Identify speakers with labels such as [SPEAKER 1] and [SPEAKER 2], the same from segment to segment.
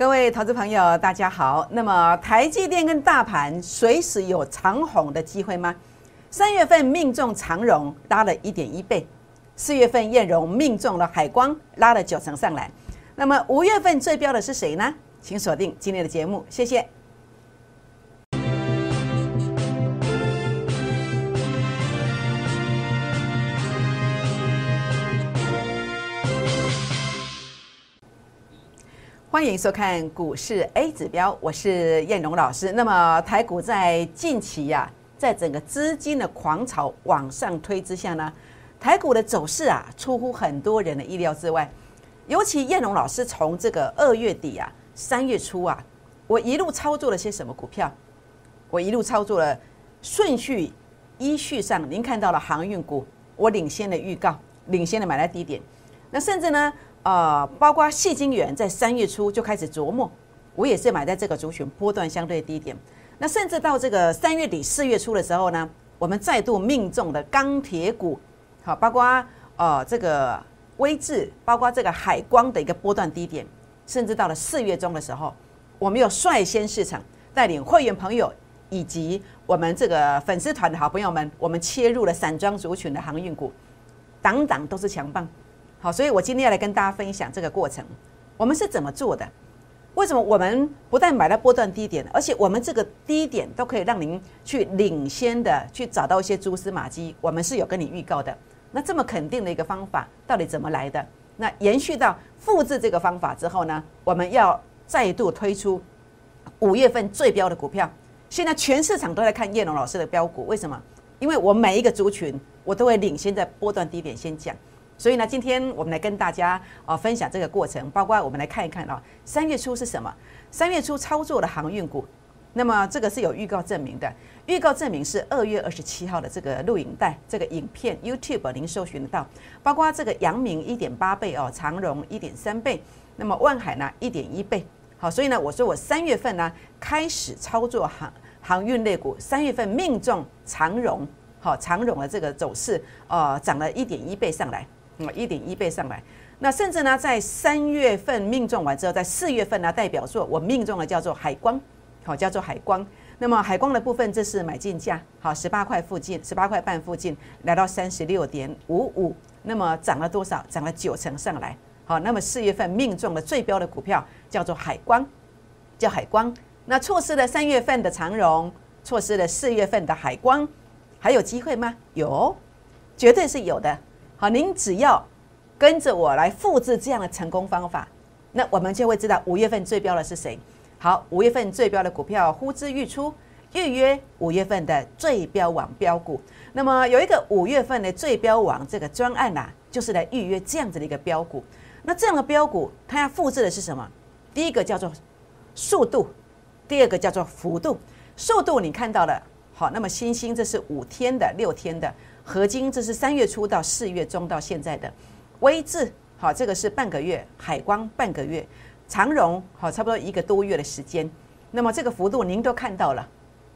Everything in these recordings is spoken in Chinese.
[SPEAKER 1] 各位投资朋友，大家好。那么台积电跟大盘随时有长虹的机会吗？三月份命中长荣拉了一点一倍，四月份燕荣命中了海光拉了九成上来。那么五月份最标的是谁呢？请锁定今天的节目，谢谢。欢迎收看股市 A 指标，我是燕荣老师。那么台股在近期呀，在整个资金的狂潮往上推之下呢，台股的走势啊，出乎很多人的意料之外。尤其燕荣老师从这个二月底啊，三月初啊，我一路操作了些什么股票？我一路操作了顺序依序上，您看到了航运股，我领先的预告，领先的买在低点。那甚至呢？呃，包括细晶元在三月初就开始琢磨，我也是买在这个族群波段相对低点。那甚至到这个三月底四月初的时候呢，我们再度命中的钢铁股，好，包括呃这个微智，包括这个海光的一个波段低点，甚至到了四月中的时候，我们又率先市场带领会员朋友以及我们这个粉丝团的好朋友们，我们切入了散装族群的航运股，档档都是强棒。好，所以我今天要来跟大家分享这个过程，我们是怎么做的？为什么我们不但买到波段低点，而且我们这个低点都可以让您去领先的去找到一些蛛丝马迹？我们是有跟你预告的。那这么肯定的一个方法，到底怎么来的？那延续到复制这个方法之后呢？我们要再度推出五月份最标的股票。现在全市场都在看叶龙老师的标股，为什么？因为我每一个族群，我都会领先在波段低点先讲。所以呢，今天我们来跟大家啊分享这个过程，包括我们来看一看啊，三月初是什么？三月初操作的航运股，那么这个是有预告证明的，预告证明是二月二十七号的这个录影带，这个影片 YouTube 您搜寻得到，包括这个阳明一点八倍哦，长荣一点三倍，那么万海呢一点一倍，好，所以呢，我说我三月份呢开始操作航航运类股，三月份命中长荣，好，长荣的这个走势呃涨了一点一倍上来。那么一点一倍上来，那甚至呢，在三月份命中完之后，在四月份呢，代表作我命中了叫做海光，好叫做海光。那么海光的部分，这是买进价，好十八块附近，十八块半附近，来到三十六点五五，那么涨了多少？涨了九成上来。好，那么四月份命中的最标的股票叫做海光，叫海光。那错失了三月份的长荣，错失了四月份的海光，还有机会吗？有，绝对是有的。好，您只要跟着我来复制这样的成功方法，那我们就会知道五月份最标的是谁。好，五月份最标的股票呼之欲出，预约五月份的最标网标股。那么有一个五月份的最标网这个专案呐，就是来预约这样子的一个标股。那这样的标股，它要复制的是什么？第一个叫做速度，第二个叫做幅度。速度你看到了，好，那么星星这是五天的、六天的。合金这是三月初到四月中到现在的，微智好，这个是半个月，海光半个月，长荣好，差不多一个多月的时间。那么这个幅度您都看到了，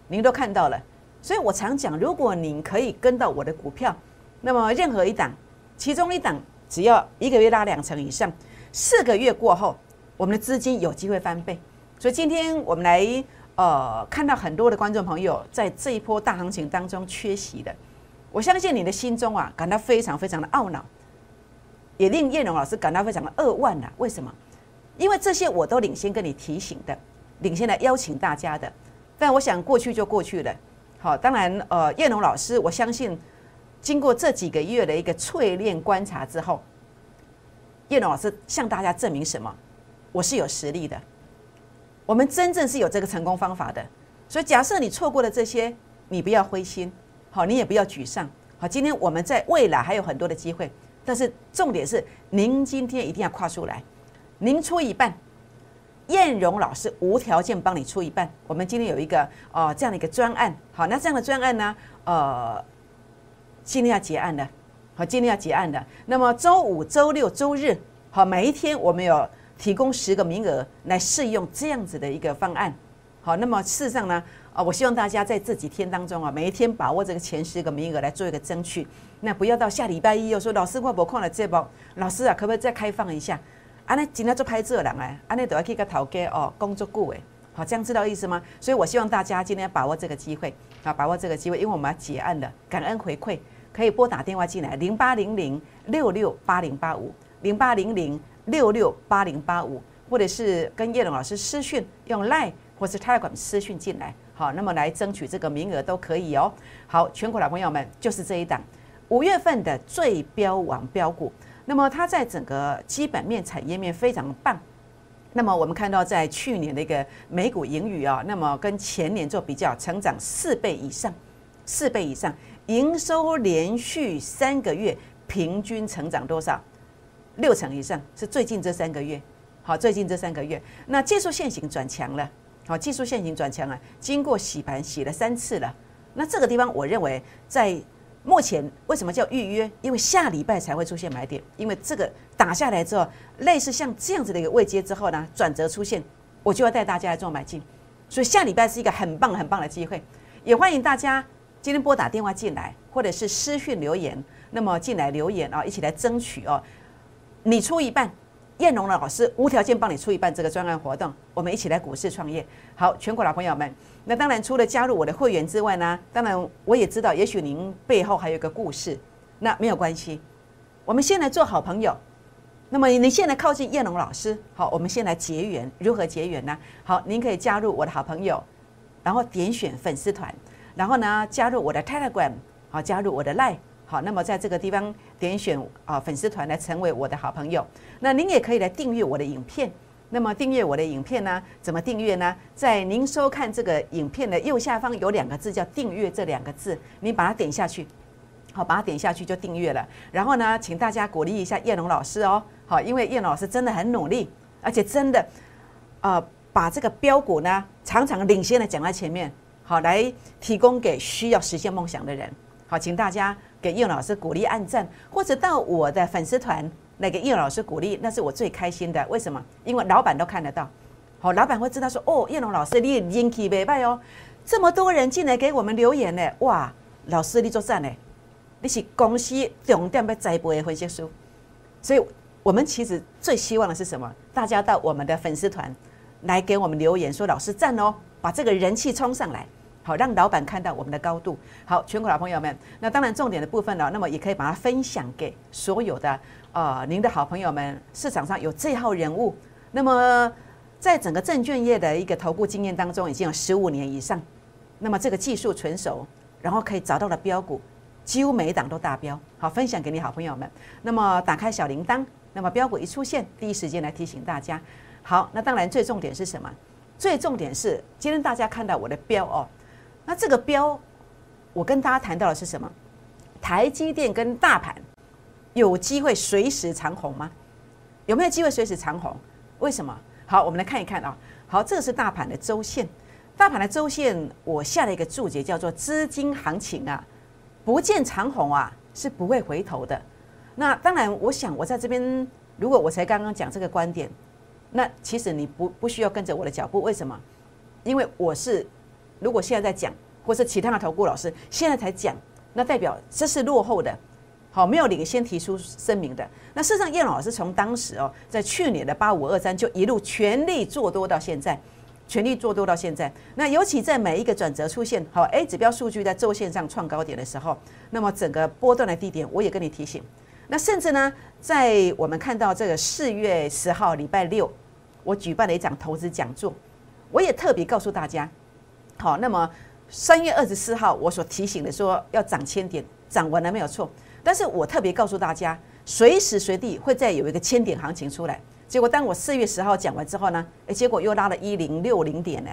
[SPEAKER 1] 您都看到了。所以我常讲，如果您可以跟到我的股票，那么任何一档，其中一档只要一个月拉两成以上，四个月过后，我们的资金有机会翻倍。所以今天我们来呃看到很多的观众朋友在这一波大行情当中缺席的。我相信你的心中啊，感到非常非常的懊恼，也令叶荣老师感到非常的扼腕呐。为什么？因为这些我都领先跟你提醒的，领先来邀请大家的。但我想过去就过去了。好，当然，呃，叶龙老师，我相信经过这几个月的一个淬炼观察之后，叶龙老师向大家证明什么？我是有实力的，我们真正是有这个成功方法的。所以，假设你错过了这些，你不要灰心。好，你也不要沮丧。好，今天我们在未来还有很多的机会，但是重点是您今天一定要跨出来，您出一半，燕荣老师无条件帮你出一半。我们今天有一个哦这样的一个专案，好，那这样的专案呢，呃，今天要结案的，好，今天要结案的。那么周五、周六、周日，好，每一天我们有提供十个名额来试用这样子的一个方案。好，那么事实上呢？啊，我希望大家在这几天当中啊，每一天把握这个前十个名额来做一个争取。那不要到下礼拜一又说老师我不空了这包，老师啊，可不可以再开放一下？安尼今天做拍摄人哎，安尼都要去个头家哦，工作久诶，好，这样知道意思吗？所以我希望大家今天把握这个机会啊，把握这个机会，因为我们要结案了，感恩回馈，可以拨打电话进来，零八零零六六八零八五，零八零零六六八零八五，或者是跟叶龙老师私讯，用 Line 或是 Telegram 私讯进来，好，那么来争取这个名额都可以哦。好，全国老朋友们，就是这一档。五月份的最标王标股，那么它在整个基本面、产业面非常棒。那么我们看到，在去年的一个美股盈余啊，那么跟前年做比较，成长四倍以上，四倍以上，营收连续三个月平均成长多少？六成以上，是最近这三个月。好，最近这三个月，那技术线型转强了。好，技术线型转强啊，经过洗盘洗了三次了。那这个地方，我认为在。目前为什么叫预约？因为下礼拜才会出现买点，因为这个打下来之后，类似像这样子的一个位阶之后呢，转折出现，我就要带大家来做买进。所以下礼拜是一个很棒很棒的机会，也欢迎大家今天拨打电话进来，或者是私讯留言，那么进来留言啊，一起来争取哦。你出一半。燕龙的老师无条件帮你出一半这个专案活动，我们一起来股市创业。好，全国老朋友们，那当然除了加入我的会员之外呢，当然我也知道，也许您背后还有一个故事，那没有关系，我们先来做好朋友。那么你现在靠近燕龙老师，好，我们先来结缘，如何结缘呢？好，您可以加入我的好朋友，然后点选粉丝团，然后呢加入我的 Telegram，好，加入我的 Line。好，那么在这个地方点选啊粉丝团来成为我的好朋友。那您也可以来订阅我的影片。那么订阅我的影片呢？怎么订阅呢？在您收看这个影片的右下方有两个字叫“订阅”这两个字，你把它点下去，好，把它点下去就订阅了。然后呢，请大家鼓励一下叶龙老师哦。好，因为叶老师真的很努力，而且真的啊把这个标股呢常常领先的讲在前面，好来提供给需要实现梦想的人。好，请大家。给叶老师鼓励、按赞，或者到我的粉丝团来给叶老师鼓励，那是我最开心的。为什么？因为老板都看得到，好，老板会知道说，哦，叶龙老师你人气袂败哦，这么多人进来给我们留言呢，哇，老师你做赞呢，你是公司重点要栽培的分析师，所以我们其实最希望的是什么？大家到我们的粉丝团来给我们留言，说老师赞哦，把这个人气冲上来。好，让老板看到我们的高度。好，全国老朋友们，那当然重点的部分呢，那么也可以把它分享给所有的呃，您的好朋友们。市场上有这号人物，那么在整个证券业的一个头部经验当中，已经有十五年以上。那么这个技术纯熟，然后可以找到的标股，几乎每一档都达标。好，分享给你好朋友们。那么打开小铃铛，那么标股一出现，第一时间来提醒大家。好，那当然最重点是什么？最重点是今天大家看到我的标哦。那这个标，我跟大家谈到的是什么？台积电跟大盘有机会随时长红吗？有没有机会随时长红？为什么？好，我们来看一看啊。好，这个是大盘的周线，大盘的周线我下了一个注解，叫做资金行情啊，不见长红啊，是不会回头的。那当然，我想我在这边，如果我才刚刚讲这个观点，那其实你不不需要跟着我的脚步，为什么？因为我是。如果现在在讲，或是其他的投顾老师现在才讲，那代表这是落后的，好，没有领先提出声明的。那事实上，叶老师从当时哦，在去年的八五二三就一路全力做多到现在，全力做多到现在。那尤其在每一个转折出现，好 A 指标数据在周线上创高点的时候，那么整个波段的低点，我也跟你提醒。那甚至呢，在我们看到这个四月十号礼拜六，我举办了一场投资讲座，我也特别告诉大家。好，那么三月二十四号，我所提醒的说要涨千点，涨完了没有错。但是我特别告诉大家，随时随地会再有一个千点行情出来。结果当我四月十号讲完之后呢，诶，结果又拉了一零六零点呢，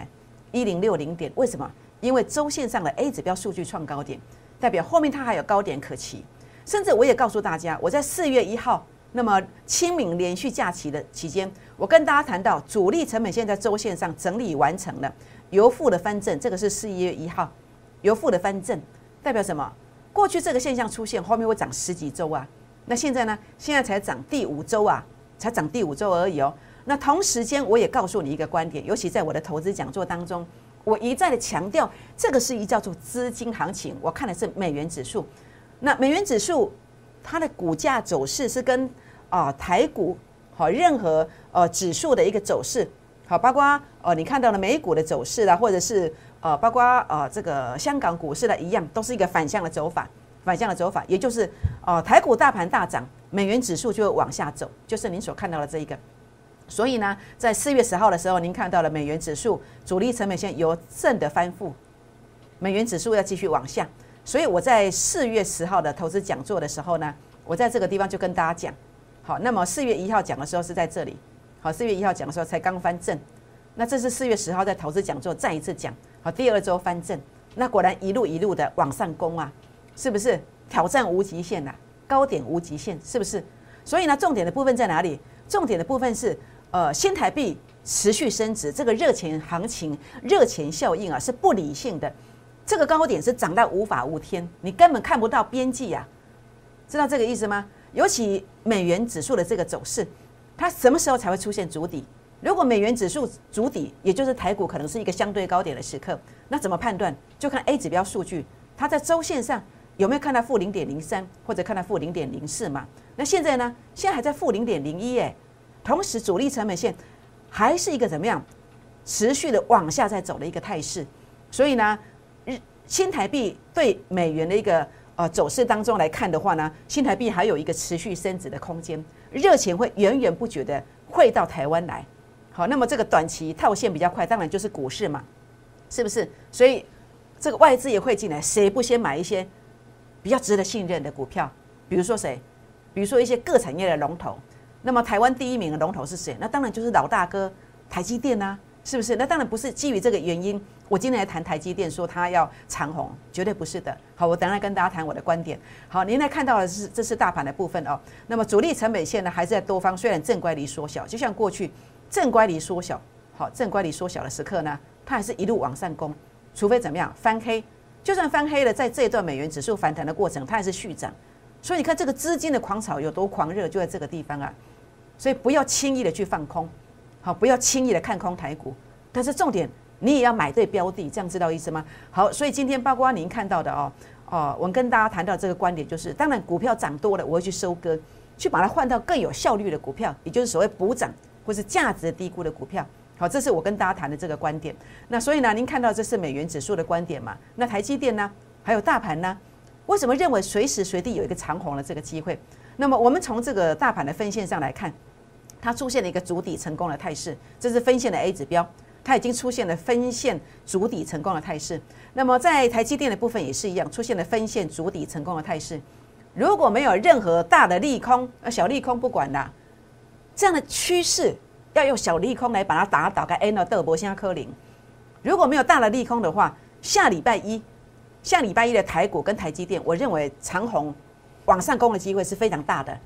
[SPEAKER 1] 一零六零点。为什么？因为周线上的 A 指标数据创高点，代表后面它还有高点可期。甚至我也告诉大家，我在四月一号，那么清明连续假期的期间，我跟大家谈到主力成本线在周线上整理完成了。由负的翻正，这个是十一月一号，由负的翻正代表什么？过去这个现象出现，后面会涨十几周啊。那现在呢？现在才涨第五周啊，才涨第五周而已哦。那同时间，我也告诉你一个观点，尤其在我的投资讲座当中，我一再的强调，这个是一叫做资金行情。我看的是美元指数，那美元指数它的股价走势是跟啊台股。好，任何呃指数的一个走势，好，包括呃你看到了美股的走势啦，或者是呃包括呃这个香港股市的一样，都是一个反向的走法，反向的走法，也就是呃台股大盘大涨，美元指数就往下走，就是您所看到的这一个。所以呢，在四月十号的时候，您看到了美元指数主力成本线由正的翻负，美元指数要继续往下。所以我在四月十号的投资讲座的时候呢，我在这个地方就跟大家讲，好，那么四月一号讲的时候是在这里，好，四月一号讲的时候才刚翻正，那这是四月十号在投资讲座再一次讲，好，第二周翻正，那果然一路一路的往上攻啊，是不是挑战无极限呐？高点无极限，是不是？所以呢，重点的部分在哪里？重点的部分是。呃，新台币持续升值，这个热钱行情、热钱效应啊，是不理性的。这个高点是涨到无法无天，你根本看不到边际啊，知道这个意思吗？尤其美元指数的这个走势，它什么时候才会出现足底？如果美元指数足底，也就是台股可能是一个相对高点的时刻，那怎么判断？就看 A 指标数据，它在周线上有没有看到负零点零三，或者看到负零点零四嘛？那现在呢？现在还在负零点零一哎。同时，主力成本线还是一个怎么样持续的往下在走的一个态势，所以呢，日新台币对美元的一个呃走势当中来看的话呢，新台币还有一个持续升值的空间，热钱会源源不绝的汇到台湾来。好，那么这个短期套现比较快，当然就是股市嘛，是不是？所以这个外资也会进来，谁不先买一些比较值得信任的股票？比如说谁？比如说一些各产业的龙头。那么台湾第一名的龙头是谁？那当然就是老大哥台积电呐，是不是？那当然不是基于这个原因，我今天来谈台积电，说它要长红，绝对不是的。好，我等下跟大家谈我的观点。好，您来看到的是这是大盘的部分哦。那么主力成本线呢，还是在多方，虽然正乖离缩小，就像过去正乖离缩小，好，正乖离缩小的时刻呢，它还是一路往上攻，除非怎么样翻黑，就算翻黑了，在这一段美元指数反弹的过程，它还是续涨。所以你看这个资金的狂潮有多狂热，就在这个地方啊。所以不要轻易的去放空，好，不要轻易的看空台股。但是重点，你也要买对标的，这样知道意思吗？好，所以今天包括您看到的哦，哦，我跟大家谈到这个观点，就是当然股票涨多了，我会去收割，去把它换到更有效率的股票，也就是所谓补涨或是价值低估的股票。好，这是我跟大家谈的这个观点。那所以呢，您看到这是美元指数的观点嘛？那台积电呢？还有大盘呢？为什么认为随时随地有一个长红的这个机会？那么我们从这个大盘的分线上来看。它出现了一个主底成功的态势，这是分线的 A 指标，它已经出现了分线主底成功的态势。那么在台积电的部分也是一样，出现了分线主底成功的态势。如果没有任何大的利空，呃，小利空不管啦，这样的趋势要用小利空来把它打倒，该 N 到德博先科林。如果没有大的利空的话，下礼拜一，下礼拜一的台股跟台积电，我认为长虹往上攻的机会是非常大的，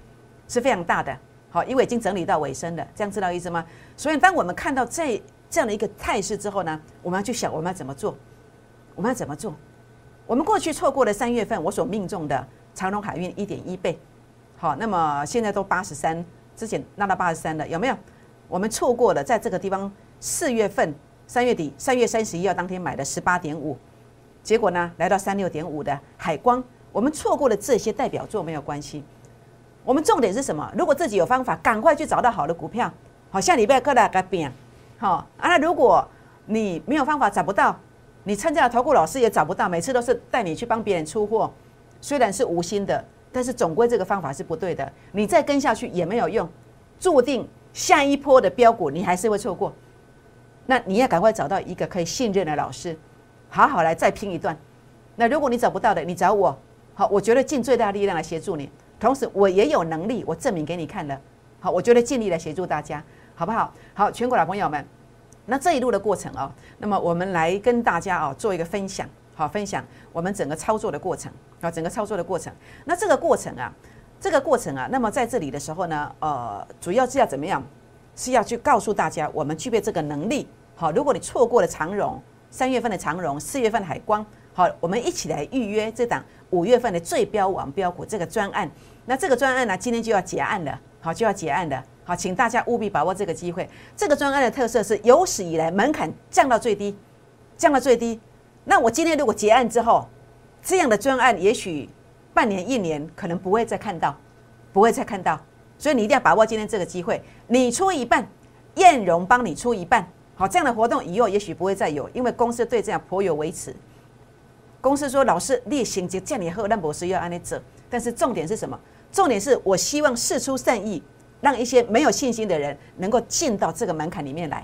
[SPEAKER 1] 是非常大的。好，因为已经整理到尾声了，这样知道意思吗？所以，当我们看到这这样的一个态势之后呢，我们要去想我们要怎么做，我们要怎么做？我们过去错过了三月份我所命中的长隆海运一点一倍，好，那么现在都八十三，之前拉到八十三了，有没有？我们错过了在这个地方四月份三月底三月三十一号当天买的十八点五，结果呢来到三六点五的海光，我们错过了这些代表作没有关系。我们重点是什么？如果自己有方法，赶快去找到好的股票。好，下礼拜各大改变。好啊，那如果你没有方法找不到，你参加了投顾老师也找不到，每次都是带你去帮别人出货，虽然是无心的，但是总归这个方法是不对的。你再跟下去也没有用，注定下一波的标股你还是会错过。那你要赶快找到一个可以信任的老师，好好来再拼一段。那如果你找不到的，你找我，好，我觉得尽最大力量来协助你。同时，我也有能力，我证明给你看了。好，我觉得尽力来协助大家，好不好？好，全国老朋友们，那这一路的过程哦，那么我们来跟大家哦做一个分享，好，分享我们整个操作的过程啊，整个操作的过程。那这个过程啊，这个过程啊，那么在这里的时候呢，呃，主要是要怎么样？是要去告诉大家，我们具备这个能力。好，如果你错过了长荣三月份的长荣，四月份的海光，好，我们一起来预约这档。五月份的最标王标股这个专案，那这个专案呢，今天就要结案了，好就要结案了，好，请大家务必把握这个机会。这个专案的特色是有史以来门槛降到最低，降到最低。那我今天如果结案之后，这样的专案也许半年一年可能不会再看到，不会再看到，所以你一定要把握今天这个机会，你出一半，燕荣帮你出一半。好，这样的活动以后也许不会再有，因为公司对这样颇有维持。公司说：“老师，例行就叫你喝，那博士要按你走。”但是重点是什么？重点是我希望事出善意，让一些没有信心的人能够进到这个门槛里面来。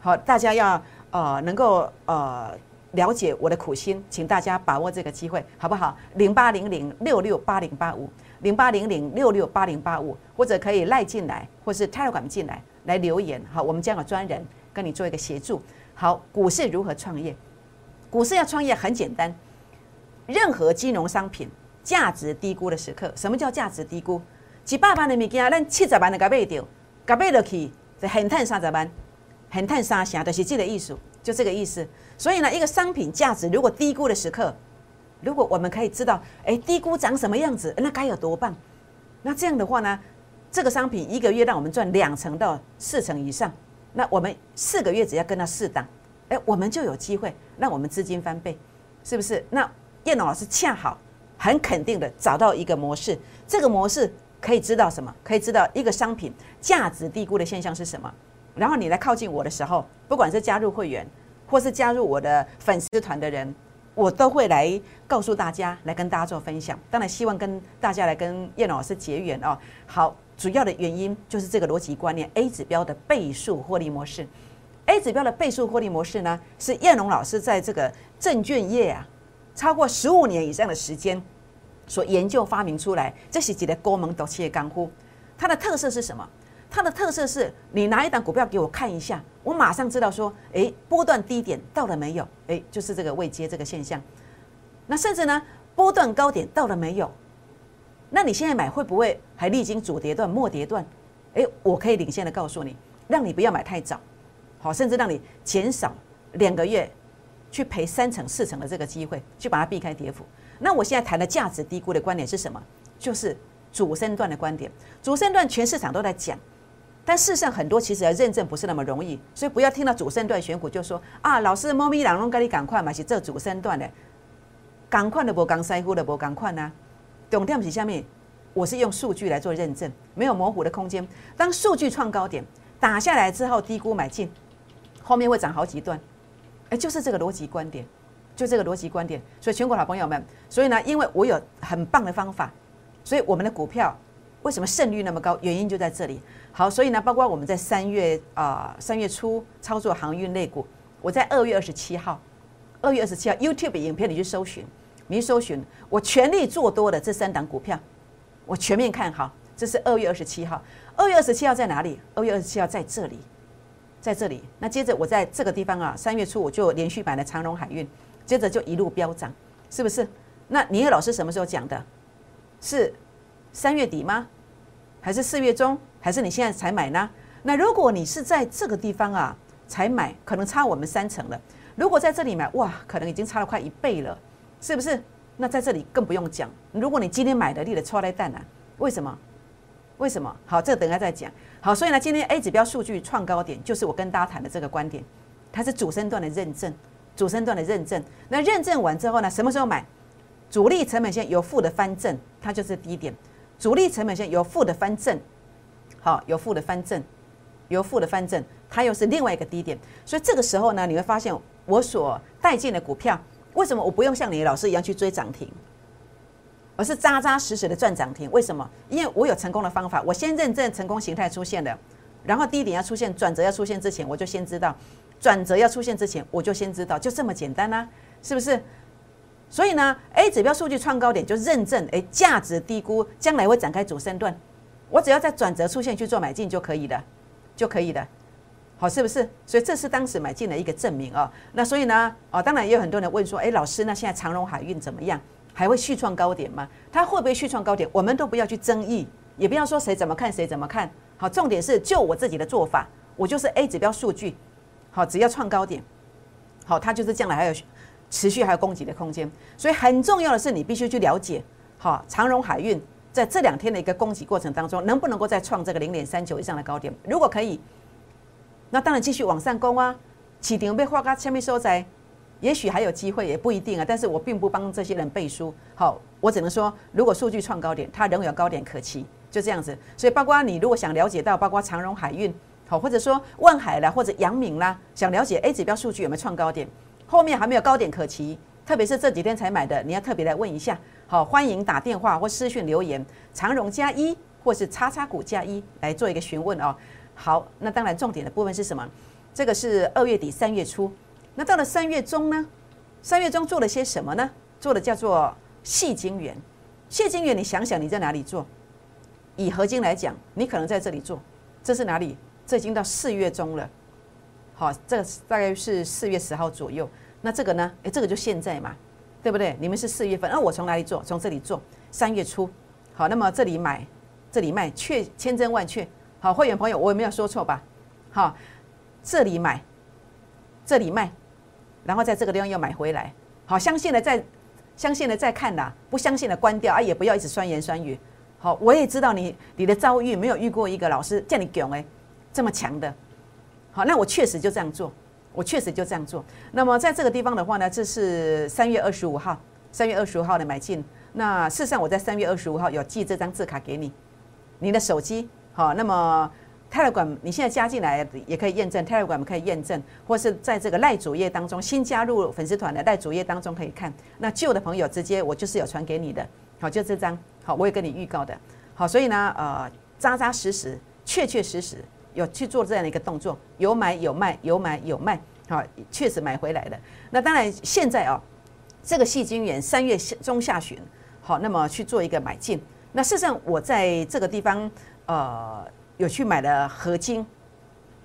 [SPEAKER 1] 好，大家要呃能够呃了解我的苦心，请大家把握这个机会，好不好？零八零零六六八零八五，零八零零六六八零八五，或者可以赖进来，或是 Telegram 进来来留言。好，我们将有专人。跟你做一个协助。好，股市如何创业？股市要创业很简单，任何金融商品价值低估的时刻，什么叫价值低估？几百万的物件，咱七十万的甲买掉，甲买落去就很赚三十万，很赚三成，就是这个意思，就这个意思。所以呢，一个商品价值如果低估的时刻，如果我们可以知道，哎，低估长什么样子，那该有多棒？那这样的话呢，这个商品一个月让我们赚两成到四成以上。那我们四个月只要跟他适当，哎，我们就有机会让我们资金翻倍，是不是？那叶老师恰好很肯定的找到一个模式，这个模式可以知道什么？可以知道一个商品价值低估的现象是什么？然后你来靠近我的时候，不管是加入会员，或是加入我的粉丝团的人，我都会来告诉大家，来跟大家做分享。当然，希望跟大家来跟叶老师结缘哦。好。主要的原因就是这个逻辑观念，A 指标的倍数获利模式。A 指标的倍数获利模式呢，是燕龙老师在这个证券业啊，超过十五年以上的时间所研究发明出来。这是几个高门独企的干货。它的特色是什么？它的特色是你拿一档股票给我看一下，我马上知道说，诶，波段低点到了没有？诶，就是这个未接这个现象。那甚至呢，波段高点到了没有？那你现在买会不会还历经主跌段、末跌段？诶，我可以领先的告诉你，让你不要买太早，好，甚至让你减少两个月去赔三成、四成的这个机会，去把它避开跌幅。那我现在谈的价值低估的观点是什么？就是主升段的观点。主升段全市场都在讲，但事实上很多其实要认证不是那么容易，所以不要听到主升段选股就说啊，老师猫咪两龙跟你赶快嘛，是这主升段的，赶快的不刚塞乎的不赶快呢？重点是下面，我是用数据来做认证，没有模糊的空间。当数据创高点打下来之后，低估买进，后面会涨好几段。哎，就是这个逻辑观点，就这个逻辑观点。所以全国好朋友们，所以呢，因为我有很棒的方法，所以我们的股票为什么胜率那么高？原因就在这里。好，所以呢，包括我们在三月啊三月初操作航运类股，我在二月二十七号，二月二十七号 YouTube 影片里去搜寻。你搜寻，我全力做多的这三档股票，我全面看好。这是二月二十七号，二月二十七号在哪里？二月二十七号在这里，在这里。那接着我在这个地方啊，三月初我就连续买了长荣海运，接着就一路飙涨，是不是？那你叶老师什么时候讲的？是三月底吗？还是四月中？还是你现在才买呢？那如果你是在这个地方啊才买，可能差我们三成了。如果在这里买，哇，可能已经差了快一倍了。是不是？那在这里更不用讲。如果你今天买的，你的超来蛋啊？为什么？为什么？好，这等下再讲。好，所以呢，今天 A 指标数据创高点，就是我跟大家谈的这个观点，它是主升段的认证，主升段的认证。那认证完之后呢，什么时候买？主力成本线有负的翻正，它就是低点；主力成本线有负的翻正，好，有负的翻正，有负的翻正，它又是另外一个低点。所以这个时候呢，你会发现我所带进的股票。为什么我不用像你老师一样去追涨停，而是扎扎实实的赚涨停？为什么？因为我有成功的方法。我先认证成功形态出现了，然后低点要出现，转折要出现之前，我就先知道；转折要出现之前，我就先知道，就这么简单啦，是不是？所以呢，A 指标数据创高点就认证，哎，价值低估，将来会展开主升段，我只要在转折出现去做买进就可以了，就可以了。好，是不是？所以这是当时买进的一个证明啊。那所以呢，哦，当然也有很多人问说，哎，老师，那现在长荣海运怎么样？还会续创高点吗？它会不会续创高点？我们都不要去争议，也不要说谁怎么看谁怎么看。好，重点是就我自己的做法，我就是 A 指标数据，好，只要创高点，好，它就是将来还有持续还有供给的空间。所以很重要的是，你必须去了解，好，长荣海运在这两天的一个供给过程当中，能不能够再创这个零点三九以上的高点？如果可以。那当然继续往上攻啊，起顶被画个下面收窄，也许还有机会，也不一定啊。但是我并不帮这些人背书，好，我只能说，如果数据创高点，它仍有高点可期，就。这样子。所以包括你如果想了解到，包括长荣海运，好，或者说万海啦，或者阳明啦，想了解 A 指标数据有没有创高点，后面还没有高点可期，特别是这几天才买的，你要特别来问一下。好，欢迎打电话或私讯留言，长荣加一或是叉叉股加一来做一个询问哦。好，那当然重点的部分是什么？这个是二月底三月初，那到了三月中呢？三月中做了些什么呢？做的叫做细晶圆。细晶圆，你想想你在哪里做？以合金来讲，你可能在这里做。这是哪里？这已经到四月中了。好，这大概是四月十号左右。那这个呢？诶，这个就现在嘛。对不对？你们是四月份，那我从哪里做？从这里做。三月初，好，那么这里买，这里卖，确千真万确。好，会员朋友，我有没有说错吧？好，这里买，这里卖，然后在这个地方又买回来。好，相信了再相信了再看啦，不相信的关掉啊，也不要一直酸言酸语。好，我也知道你你的遭遇没有遇过一个老师叫你囧哎这么强的。好，那我确实就这样做。我确实就这样做。那么在这个地方的话呢，这是三月二十五号，三月二十五号的买进。那事实上我在三月二十五号有寄这张字卡给你，你的手机好。那么 Telegram 你现在加进来也可以验证，Telegram 可以验证，或是在这个赖主页当中新加入粉丝团的赖主页当中可以看。那旧的朋友直接我就是有传给你的，好，就这张好，我也跟你预告的，好，所以呢，呃，扎扎实实，确确实实。有去做这样的一个动作，有买有卖，有买有卖，好，确实买回来的。那当然现在啊，这个细菌源三月中下旬，好，那么去做一个买进。那事实上我在这个地方，呃，有去买了合金，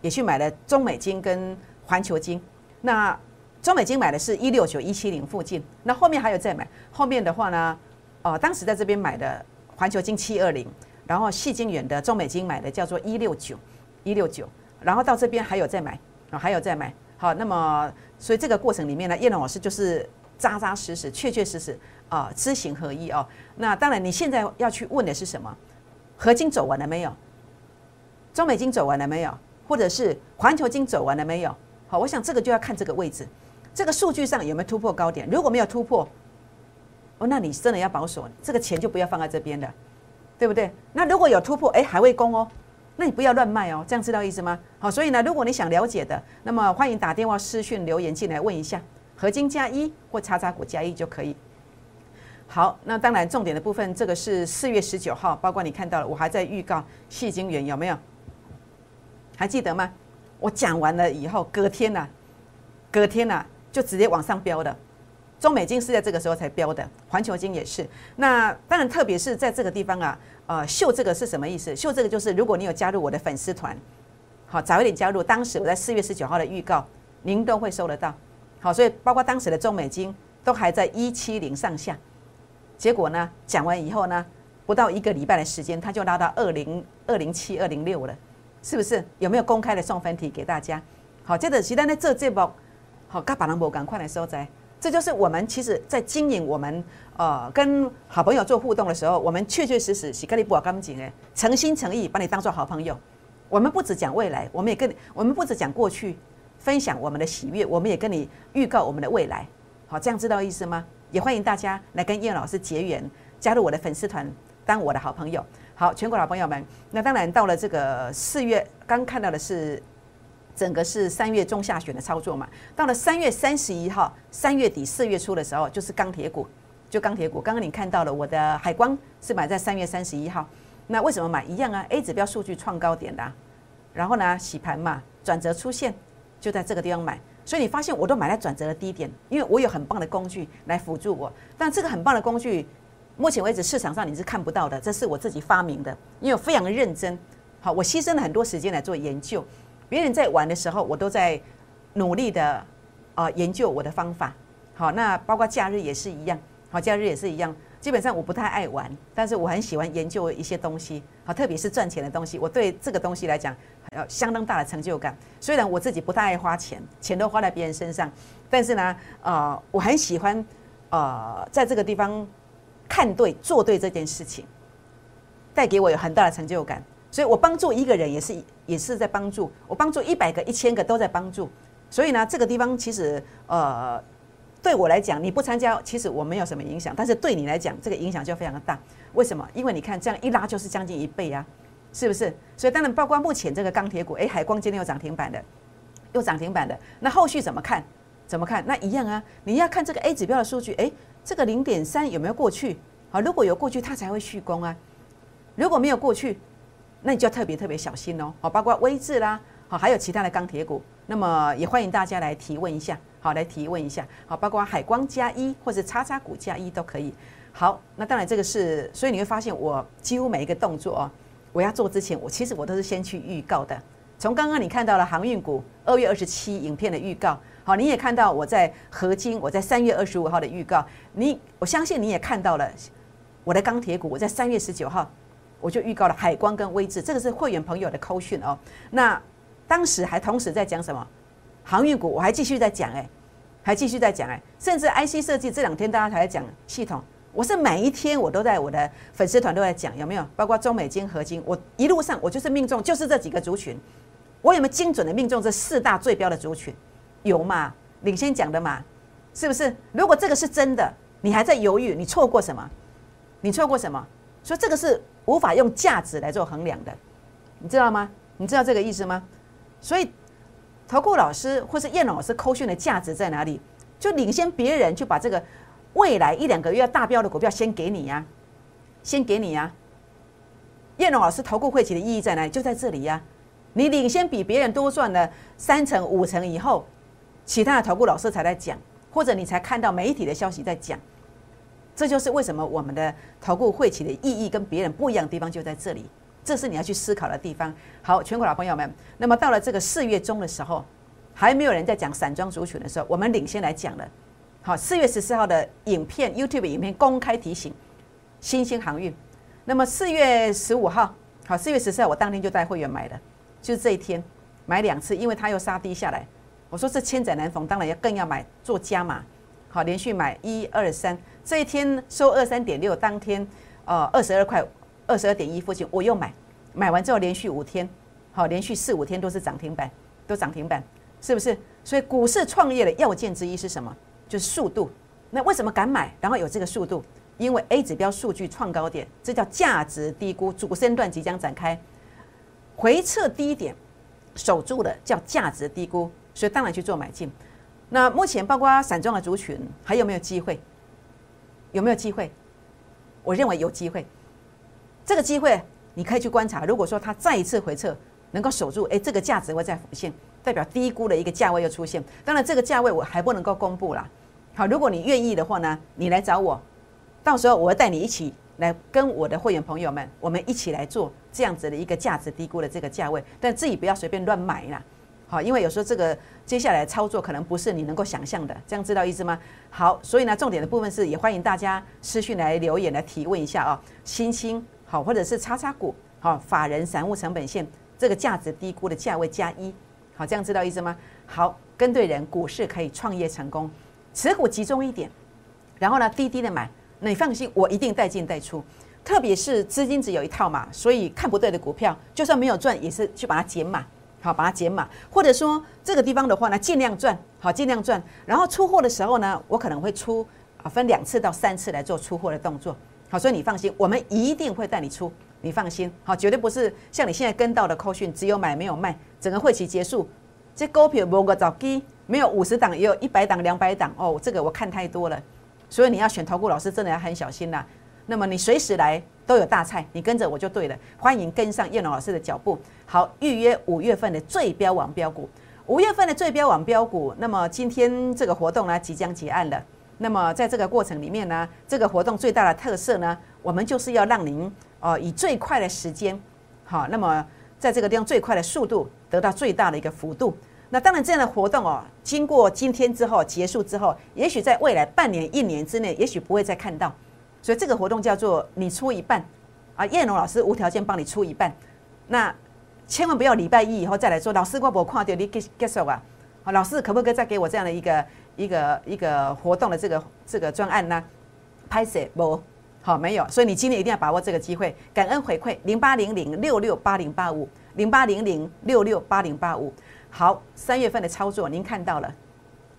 [SPEAKER 1] 也去买了中美金跟环球金。那中美金买的是一六九一七零附近，那后面还有再买。后面的话呢，呃，当时在这边买的环球金七二零，然后细金远的中美金买的叫做一六九。一六九，然后到这边还有再买啊，还有再买。好，那么所以这个过程里面呢，叶龙老师就是扎扎实实、确确实实啊，知行合一哦。那当然，你现在要去问的是什么？合金走完了没有？中美金走完了没有？或者是环球金走完了没有？好，我想这个就要看这个位置，这个数据上有没有突破高点。如果没有突破，哦，那你真的要保守，这个钱就不要放在这边了，对不对？那如果有突破，哎，还会攻哦。那你不要乱卖哦，这样知道意思吗？好，所以呢，如果你想了解的，那么欢迎打电话、私讯、留言进来问一下，合金加一或叉叉股加一就可以。好，那当然重点的部分，这个是四月十九号，包括你看到了，我还在预告细晶圆有没有？还记得吗？我讲完了以后，隔天呐，隔天呐就直接往上飙的。中美金是在这个时候才飙的，环球金也是。那当然，特别是在这个地方啊。呃，秀这个是什么意思？秀这个就是，如果你有加入我的粉丝团，好，早一点加入。当时我在四月十九号的预告，您都会收得到。好，所以包括当时的中美金都还在一七零上下。结果呢，讲完以后呢，不到一个礼拜的时间，它就拉到二零二零七二零六了，是不是？有没有公开的送分题给大家？好，接着其他呢，这这波好，该把人波赶快来收窄。这就是我们其实，在经营我们呃跟好朋友做互动的时候，我们确确实实是跟你不干净诶，诚心诚意把你当做好朋友。我们不只讲未来，我们也跟，我们不只讲过去，分享我们的喜悦，我们也跟你预告我们的未来。好，这样知道意思吗？也欢迎大家来跟叶老师结缘，加入我的粉丝团，当我的好朋友。好，全国老朋友们，那当然到了这个四月，刚看到的是。整个是三月中下旬的操作嘛，到了三月三十一号，三月底四月初的时候，就是钢铁股，就钢铁股。刚刚你看到了我的海光是买在三月三十一号，那为什么买一样啊？A 指标数据创高点的，然后呢洗盘嘛，转折出现，就在这个地方买。所以你发现我都买在转折的低点，因为我有很棒的工具来辅助我。但这个很棒的工具，目前为止市场上你是看不到的，这是我自己发明的，因为我非常认真。好，我牺牲了很多时间来做研究。别人在玩的时候，我都在努力的啊研究我的方法。好，那包括假日也是一样。好，假日也是一样。基本上我不太爱玩，但是我很喜欢研究一些东西。好，特别是赚钱的东西，我对这个东西来讲有相当大的成就感。虽然我自己不太爱花钱，钱都花在别人身上，但是呢，呃，我很喜欢呃在这个地方看对做对这件事情，带给我有很大的成就感。所以我帮助一个人也是也是在帮助，我帮助一百个、一千个都在帮助。所以呢，这个地方其实呃对我来讲，你不参加，其实我没有什么影响，但是对你来讲，这个影响就非常的大。为什么？因为你看这样一拉就是将近一倍啊，是不是？所以当然，包括目前这个钢铁股，哎，海光今天又涨停板的，又涨停板的，那后续怎么看？怎么看？那一样啊，你要看这个 A 指标的数据，哎，这个零点三有没有过去？好，如果有过去，它才会续攻啊。如果没有过去，那你就要特别特别小心哦。好，包括微智啦，好，还有其他的钢铁股。那么也欢迎大家来提问一下，好，来提问一下。好，包括海光加一或者叉叉股加一都可以。好，那当然这个是，所以你会发现我几乎每一个动作哦，我要做之前，我其实我都是先去预告的。从刚刚你看到了航运股二月二十七影片的预告。好，你也看到我在合金，我在三月二十五号的预告，你我相信你也看到了我的钢铁股，我在三月十九号我就预告了海光跟威智，这个是会员朋友的扣讯哦。那当时还同时在讲什么航运股，我还继续在讲哎，还继续在讲哎，甚至 IC 设计这两天大家才在讲系统，我是每一天我都在我的粉丝团都在讲有没有？包括中美金合金，我一路上我就是命中就是这几个族群，我有没有精准的命中这四大最标的族群？有嘛？领先讲的嘛，是不是？如果这个是真的，你还在犹豫，你错过什么？你错过什么？所以这个是无法用价值来做衡量的，你知道吗？你知道这个意思吗？所以，投顾老师或是叶老师扣讯的价值在哪里？就领先别人，就把这个未来一两个月要大标的股票先给你呀，先给你呀。燕龙老师投顾会企的意义在哪里？就在这里呀。你领先比别人多赚了三成五成以后。其他的投顾老师才在讲，或者你才看到媒体的消息在讲，这就是为什么我们的投顾会企的意义跟别人不一样的地方就在这里，这是你要去思考的地方。好，全国老朋友们，那么到了这个四月中的时候，还没有人在讲散装族群的时候，我们领先来讲了。好，四月十四号的影片 YouTube 影片公开提醒新兴航运。那么四月十五号，好，四月十四号我当天就带会员买的，就是这一天买两次，因为它又杀低下来。我说这千载难逢，当然要更要买做加码，好，连续买一二三，这一天收二三点六，当天呃二十二块二十二点一附近我又买，买完之后连续五天，好，连续四五天都是涨停板，都涨停板，是不是？所以股市创业的要件之一是什么？就是速度。那为什么敢买？然后有这个速度，因为 A 指标数据创高点，这叫价值低估，主升段即将展开，回撤低点守住了叫价值低估。所以当然去做买进。那目前包括散装的族群还有没有机会？有没有机会？我认为有机会。这个机会你可以去观察。如果说它再一次回撤能够守住，哎，这个价值会再浮现，代表低估的一个价位又出现。当然这个价位我还不能够公布啦。好，如果你愿意的话呢，你来找我，到时候我会带你一起来跟我的会员朋友们，我们一起来做这样子的一个价值低估的这个价位，但自己不要随便乱买啦。好，因为有时候这个接下来操作可能不是你能够想象的，这样知道意思吗？好，所以呢，重点的部分是也欢迎大家私讯来留言来提问一下啊，新兴好，或者是叉叉股好，法人散户成本线这个价值低估的价位加一，好，这样知道意思吗？好，跟对人，股市可以创业成功，持股集中一点，然后呢，低低的买，你放心，我一定带进带出，特别是资金只有一套嘛，所以看不对的股票，就算没有赚，也是去把它减满。好，把它减码，或者说这个地方的话呢，尽量赚，好，尽量赚。然后出货的时候呢，我可能会出啊，分两次到三次来做出货的动作。好，所以你放心，我们一定会带你出，你放心，好，绝对不是像你现在跟到的扣讯，只有买没有卖，整个会期结束，这股票某个早低，没有五十档，也有一百档、两百档哦，这个我看太多了，所以你要选投顾老师，真的要很小心啦。那么你随时来都有大菜，你跟着我就对了。欢迎跟上叶龙老师的脚步。好，预约五月份的最标网标股。五月份的最标网标股，那么今天这个活动呢即将结案了。那么在这个过程里面呢，这个活动最大的特色呢，我们就是要让您哦以最快的时间，好，那么在这个地方最快的速度得到最大的一个幅度。那当然这样的活动哦，经过今天之后结束之后，也许在未来半年、一年之内，也许不会再看到。所以这个活动叫做你出一半，啊，叶龙老师无条件帮你出一半，那千万不要礼拜一以后再来说，老师我我看到你 get get 手啊，好，老师可不可以再给我这样的一个一个一个活动的这个这个专案呢？拍摄不好没有，所以你今天一定要把握这个机会，感恩回馈零八零零六六八零八五零八零零六六八零八五，好，三月份的操作您看到了，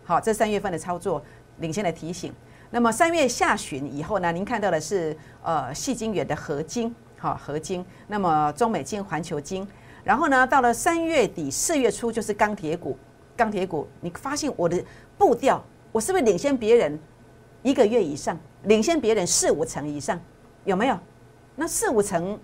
[SPEAKER 1] 好，这三月份的操作。领先的提醒。那么三月下旬以后呢，您看到的是呃细晶元的合金，好合金。那么中美金、环球金，然后呢，到了三月底四月初就是钢铁股，钢铁股，你发现我的步调，我是不是领先别人一个月以上，领先别人四五成以上，有没有？那四五成，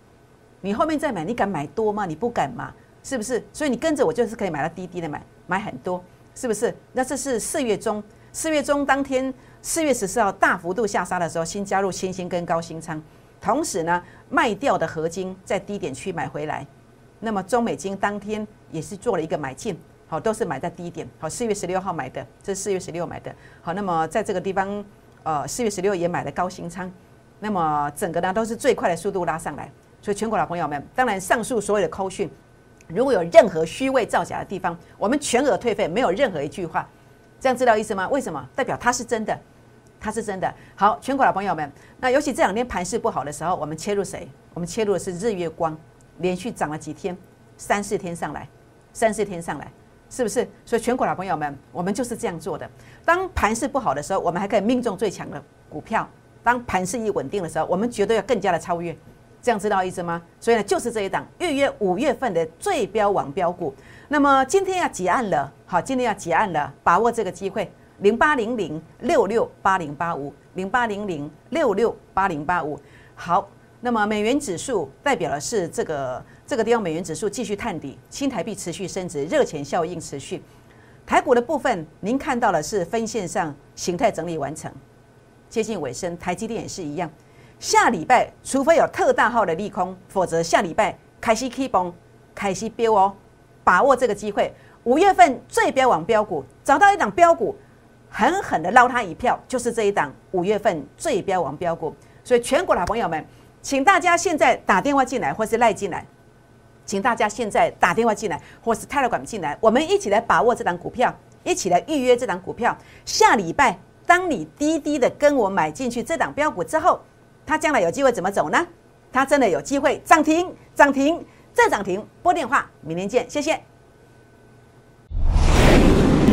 [SPEAKER 1] 你后面再买，你敢买多吗？你不敢嘛，是不是？所以你跟着我就是可以买到低低的买，买很多，是不是？那这是四月中，四月中当天。四月十四号大幅度下杀的时候，新加入新兴跟高新仓，同时呢卖掉的合金在低点区买回来，那么中美金当天也是做了一个买进，好都是买在低点，好四月十六号买的，这是四月十六买的，好那么在这个地方，呃四月十六也买了高新仓，那么整个呢都是最快的速度拉上来，所以全国老朋友们，当然上述所有的扣讯，如果有任何虚伪造假的地方，我们全额退费，没有任何一句话。这样知道意思吗？为什么？代表它是真的，它是真的。好，全国的朋友们，那尤其这两天盘势不好的时候，我们切入谁？我们切入的是日月光，连续涨了几天，三四天上来，三四天上来，是不是？所以全国的朋友们，我们就是这样做的。当盘势不好的时候，我们还可以命中最强的股票；当盘势一稳定的时候，我们绝对要更加的超越。这样知道意思吗？所以呢，就是这一档预约五月份的最标王标股。那么今天要结案了，好，今天要结案了，把握这个机会，零八零零六六八零八五，零八零零六六八零八五。好，那么美元指数代表的是这个这个地方，美元指数继续探底，新台币持续升值，热钱效应持续。台股的部分，您看到的是分线上形态整理完成，接近尾声，台积电也是一样。下礼拜除非有特大号的利空，否则下礼拜开始起崩，开始飙哦。把握这个机会，五月份最标王标股，找到一档标股，狠狠的捞他一票，就是这一档五月份最标王标股。所以全国老朋友们，请大家现在打电话进来，或是赖进来，请大家现在打电话进来，或是泰勒管进来，我们一起来把握这档股票，一起来预约这档股票。下礼拜，当你滴滴的跟我买进去这档标股之后，它将来有机会怎么走呢？它真的有机会涨停，涨停。再涨停，拨电话，明天见，谢谢。